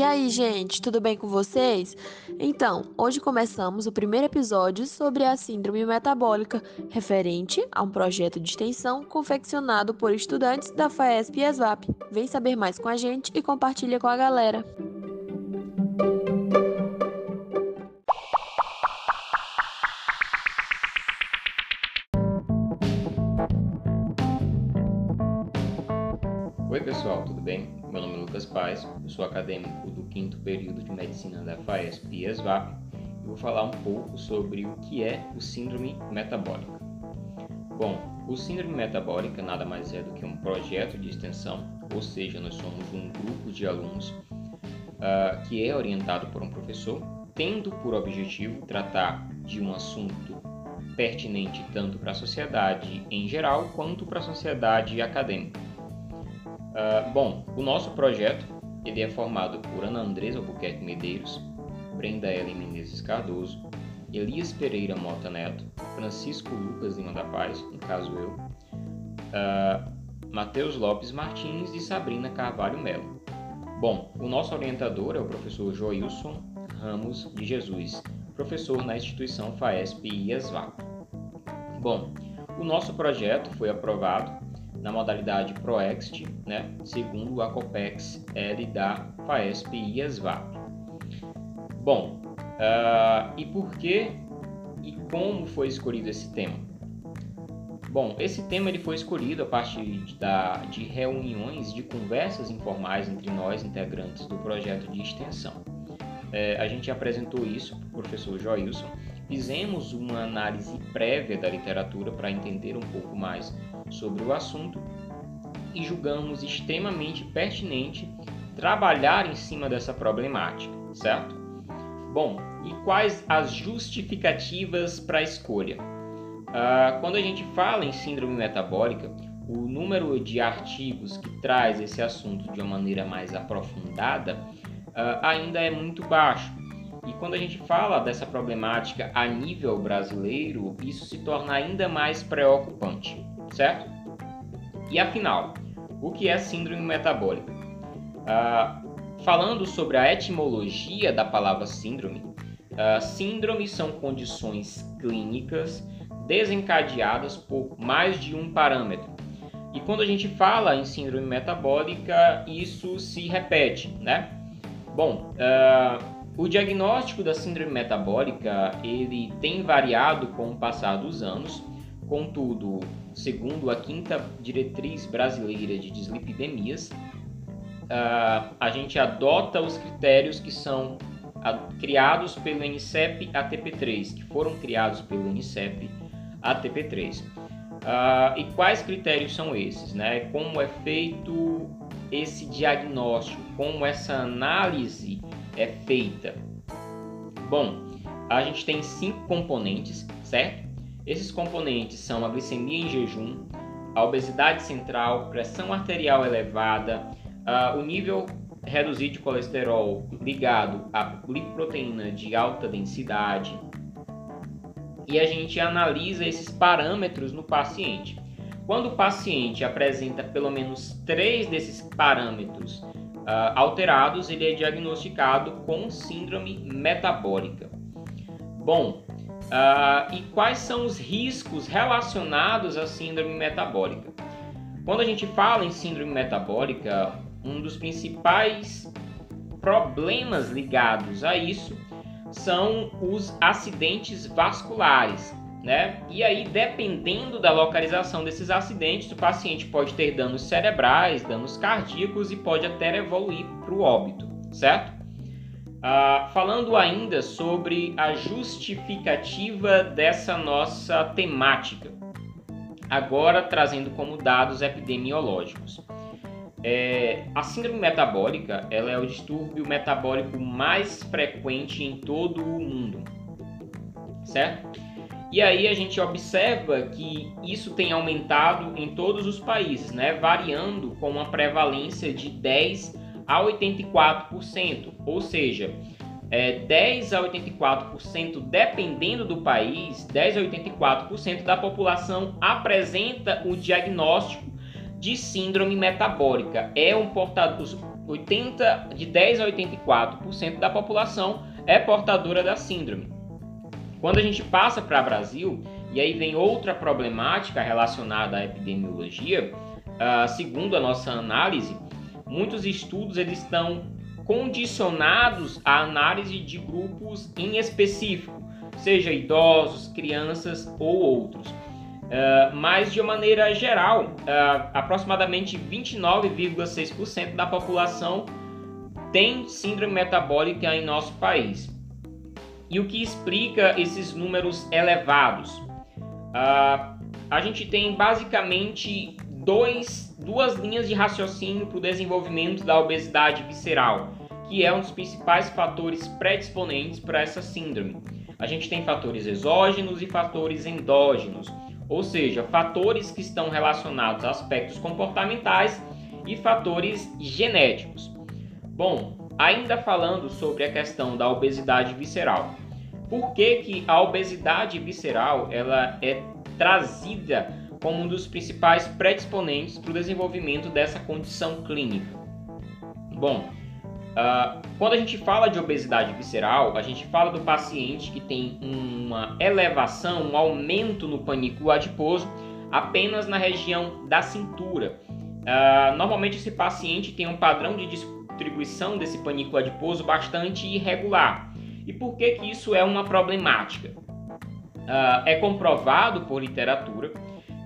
E aí, gente, tudo bem com vocês? Então, hoje começamos o primeiro episódio sobre a Síndrome Metabólica, referente a um projeto de extensão confeccionado por estudantes da FAESP e ESVAP. Vem saber mais com a gente e compartilha com a galera. Tudo bem? Meu nome é Lucas Paz, eu sou acadêmico do quinto período de Medicina da FAESP e ESVAP e vou falar um pouco sobre o que é o síndrome metabólica. Bom, o síndrome metabólica nada mais é do que um projeto de extensão, ou seja, nós somos um grupo de alunos uh, que é orientado por um professor, tendo por objetivo tratar de um assunto pertinente tanto para a sociedade em geral quanto para a sociedade acadêmica. Uh, bom, o nosso projeto ele é formado por Ana Andresa Albuquerque Medeiros, Brenda Ellen Menezes Cardoso, Elias Pereira Mota Neto, Francisco Lucas Lima da Paz, no caso eu, uh, Matheus Lopes Martins e Sabrina Carvalho Melo. Bom, o nosso orientador é o professor Joilson Ramos de Jesus, professor na instituição FAESP e ESVAP. Bom, o nosso projeto foi aprovado na modalidade ProExt, né, segundo a COPEX L da FAESP e ESVAP. Bom, uh, e por que e como foi escolhido esse tema? Bom, esse tema ele foi escolhido a partir de, da, de reuniões, de conversas informais entre nós, integrantes do projeto de extensão. É, a gente apresentou isso para o professor Joilson, fizemos uma análise prévia da literatura para entender um pouco mais sobre o assunto e julgamos extremamente pertinente trabalhar em cima dessa problemática, certo? Bom, e quais as justificativas para a escolha? Uh, quando a gente fala em síndrome metabólica, o número de artigos que traz esse assunto de uma maneira mais aprofundada uh, ainda é muito baixo. E quando a gente fala dessa problemática a nível brasileiro, isso se torna ainda mais preocupante certo? E afinal, o que é síndrome metabólica? Ah, falando sobre a etimologia da palavra síndrome, ah, síndromes são condições clínicas desencadeadas por mais de um parâmetro. E quando a gente fala em síndrome metabólica, isso se repete, né? Bom, uh, o diagnóstico da síndrome metabólica ele tem variado com o passar dos anos Contudo, segundo a quinta diretriz brasileira de dislipidemias, uh, a gente adota os critérios que são criados pelo NCEP ATP3, que foram criados pelo NCEP ATP3. Uh, ah, e quais critérios são esses? Né? Como é feito esse diagnóstico? Como essa análise é feita? Bom, a gente tem cinco componentes, certo? Esses componentes são a glicemia em jejum, a obesidade central, pressão arterial elevada, uh, o nível reduzido de colesterol ligado à lipoproteína de alta densidade. E a gente analisa esses parâmetros no paciente. Quando o paciente apresenta pelo menos três desses parâmetros alterados, ele é diagnosticado com síndrome metabólica. Bom, Uh, e quais são os riscos relacionados à síndrome metabólica? Quando a gente fala em síndrome metabólica, um dos principais problemas ligados a isso são os acidentes vasculares, né? E aí, dependendo da localização desses acidentes, o paciente pode ter danos cerebrais, danos cardíacos e pode até evoluir para o óbito, certo? Uh, falando ainda sobre a justificativa dessa nossa temática, agora trazendo como dados epidemiológicos. É, a síndrome metabólica ela é o distúrbio metabólico mais frequente em todo o mundo, certo? E aí a gente observa que isso tem aumentado em todos os países, né? variando com uma prevalência de 10 a 84%, ou seja, é, 10 a 84%, dependendo do país, 10 a 84% da população apresenta o diagnóstico de síndrome metabólica. É um portador 80 de 10 a 84% da população é portadora da síndrome. Quando a gente passa para Brasil, e aí vem outra problemática relacionada à epidemiologia, uh, segundo a nossa análise, muitos estudos eles estão condicionados à análise de grupos em específico, seja idosos, crianças ou outros. Uh, mas de maneira geral, uh, aproximadamente 29,6% da população tem síndrome metabólica em nosso país. E o que explica esses números elevados? Uh, a gente tem basicamente dois, duas linhas de raciocínio para o desenvolvimento da obesidade visceral, que é um dos principais fatores predisponentes para essa síndrome. A gente tem fatores exógenos e fatores endógenos, ou seja, fatores que estão relacionados a aspectos comportamentais e fatores genéticos. Bom, ainda falando sobre a questão da obesidade visceral. Por que, que a obesidade visceral ela é trazida como um dos principais predisponentes para o desenvolvimento dessa condição clínica? Bom, uh, quando a gente fala de obesidade visceral, a gente fala do paciente que tem uma elevação, um aumento no pânico adiposo apenas na região da cintura. Uh, normalmente esse paciente tem um padrão de distribuição desse pânico adiposo bastante irregular. E por que, que isso é uma problemática? Uh, é comprovado por literatura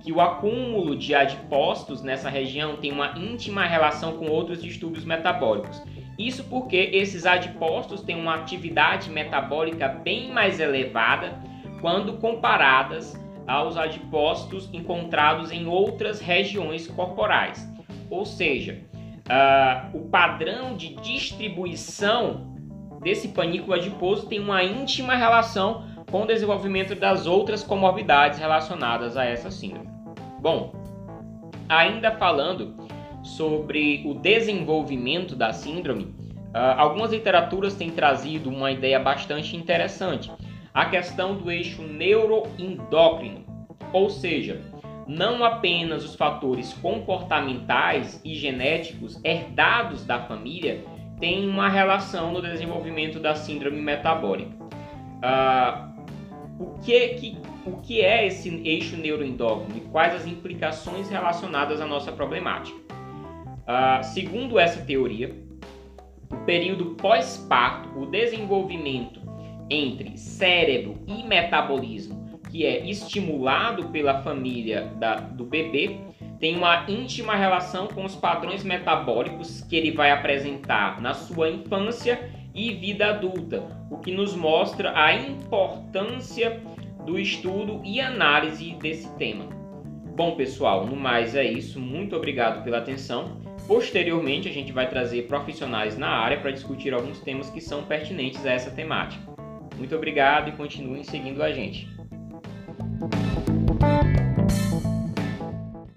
que o acúmulo de adipócitos nessa região tem uma íntima relação com outros distúrbios metabólicos. Isso porque esses adipócitos têm uma atividade metabólica bem mais elevada quando comparadas aos adipócitos encontrados em outras regiões corporais. Ou seja, uh, o padrão de distribuição desse panículo adiposo tem uma íntima relação com o desenvolvimento das outras comorbidades relacionadas a essa síndrome. Bom, ainda falando sobre o desenvolvimento da síndrome, uh, algumas literaturas têm trazido uma ideia bastante interessante, a questão do eixo neuroendócrino, ou seja, não apenas os fatores comportamentais e genéticos herdados da família têm uma relação no desenvolvimento da síndrome metabólica. Uh, o, que, que, o que é esse eixo neuroendócrino e quais as implicações relacionadas à nossa problemática? Uh, segundo essa teoria, o período pós-parto, o desenvolvimento entre cérebro e metabolismo que é estimulado pela família da, do bebê, tem uma íntima relação com os padrões metabólicos que ele vai apresentar na sua infância e vida adulta, o que nos mostra a importância do estudo e análise desse tema. Bom, pessoal, no mais é isso. Muito obrigado pela atenção. Posteriormente, a gente vai trazer profissionais na área para discutir alguns temas que são pertinentes a essa temática. Muito obrigado e continuem seguindo a gente. Bye.